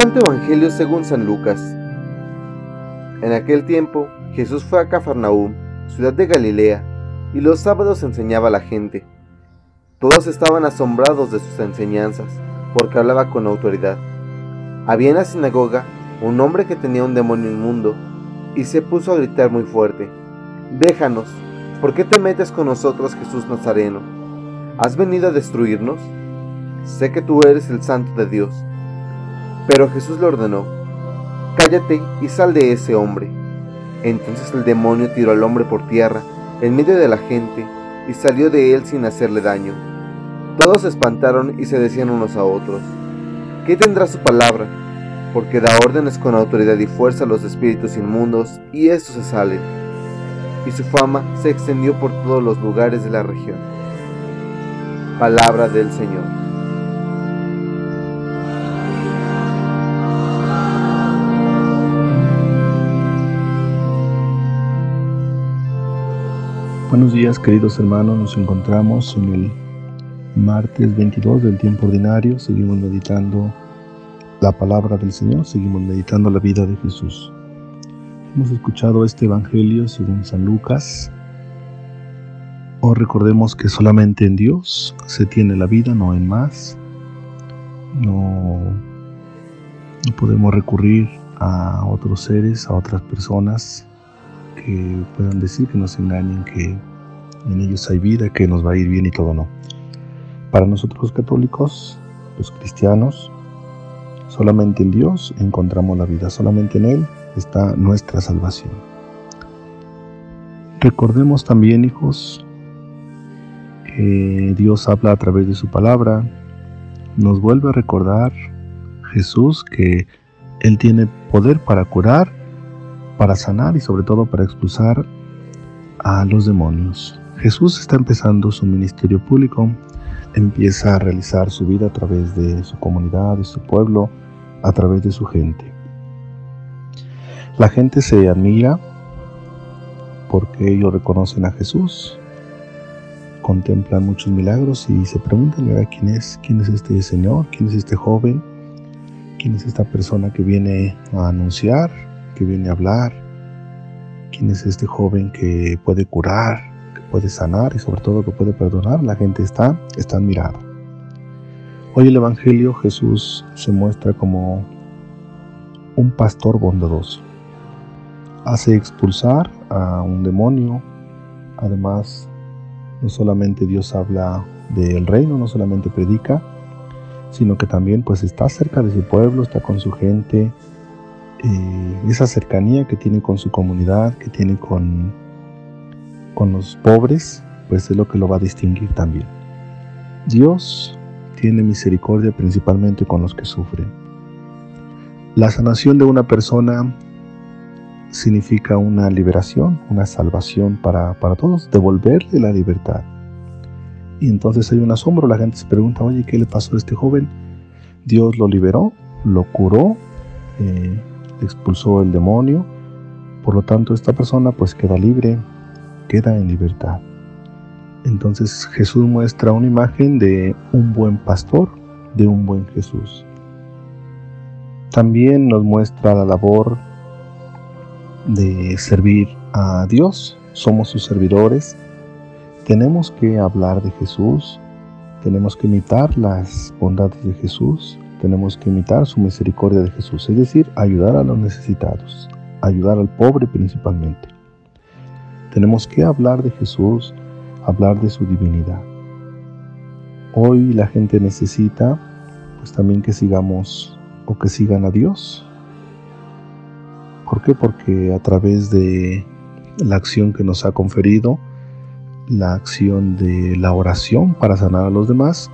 Santo Evangelio según San Lucas. En aquel tiempo Jesús fue a Cafarnaúm, ciudad de Galilea, y los sábados enseñaba a la gente. Todos estaban asombrados de sus enseñanzas, porque hablaba con autoridad. Había en la sinagoga un hombre que tenía un demonio inmundo, y se puso a gritar muy fuerte, Déjanos, ¿por qué te metes con nosotros, Jesús Nazareno? ¿Has venido a destruirnos? Sé que tú eres el santo de Dios. Pero Jesús le ordenó, Cállate y sal de ese hombre. Entonces el demonio tiró al hombre por tierra, en medio de la gente, y salió de él sin hacerle daño. Todos se espantaron y se decían unos a otros, ¿qué tendrá su palabra? Porque da órdenes con autoridad y fuerza a los espíritus inmundos, y estos se salen. Y su fama se extendió por todos los lugares de la región. Palabra del Señor. Buenos días queridos hermanos, nos encontramos en el martes 22 del tiempo ordinario, seguimos meditando la palabra del Señor, seguimos meditando la vida de Jesús. Hemos escuchado este Evangelio según San Lucas, o recordemos que solamente en Dios se tiene la vida, no en más. No, no podemos recurrir a otros seres, a otras personas que puedan decir que nos engañen, que en ellos hay vida, que nos va a ir bien y todo no. Para nosotros los católicos, los cristianos, solamente en Dios encontramos la vida, solamente en Él está nuestra salvación. Recordemos también, hijos, Dios habla a través de su palabra, nos vuelve a recordar Jesús que Él tiene poder para curar, para sanar y sobre todo para expulsar a los demonios. Jesús está empezando su ministerio público, empieza a realizar su vida a través de su comunidad, de su pueblo, a través de su gente. La gente se admira porque ellos reconocen a Jesús, contemplan muchos milagros y se preguntan, ¿quién es? ¿Quién es este Señor? ¿Quién es este joven? ¿Quién es esta persona que viene a anunciar, que viene a hablar? ¿Quién es este joven que puede curar, que puede sanar y sobre todo que puede perdonar? La gente está, está admirada. Hoy el Evangelio Jesús se muestra como un pastor bondadoso. Hace expulsar a un demonio, además no solamente Dios habla del reino, no solamente predica, sino que también pues está cerca de su pueblo, está con su gente, eh, esa cercanía que tiene con su comunidad, que tiene con, con los pobres, pues es lo que lo va a distinguir también. Dios tiene misericordia principalmente con los que sufren. La sanación de una persona significa una liberación, una salvación para, todos, devolverle la libertad. Y entonces hay un asombro, la gente se pregunta, oye, ¿qué le pasó a este joven? Dios lo liberó, lo curó, eh, expulsó el demonio, por lo tanto esta persona pues queda libre, queda en libertad. Entonces Jesús muestra una imagen de un buen pastor, de un buen Jesús. También nos muestra la labor de servir a Dios, somos sus servidores, tenemos que hablar de Jesús, tenemos que imitar las bondades de Jesús, tenemos que imitar su misericordia de Jesús, es decir, ayudar a los necesitados, ayudar al pobre principalmente. Tenemos que hablar de Jesús, hablar de su divinidad. Hoy la gente necesita pues también que sigamos o que sigan a Dios, ¿Por qué? Porque a través de la acción que nos ha conferido, la acción de la oración para sanar a los demás,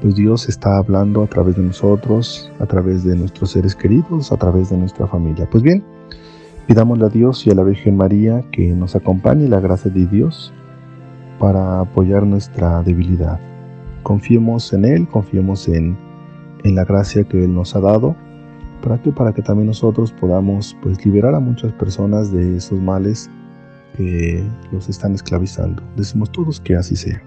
pues Dios está hablando a través de nosotros, a través de nuestros seres queridos, a través de nuestra familia. Pues bien, pidámosle a Dios y a la Virgen María que nos acompañe la gracia de Dios para apoyar nuestra debilidad. Confiemos en Él, confiemos en, en la gracia que Él nos ha dado ¿Para qué? Para que también nosotros podamos pues liberar a muchas personas de esos males que los están esclavizando. Decimos todos que así sea.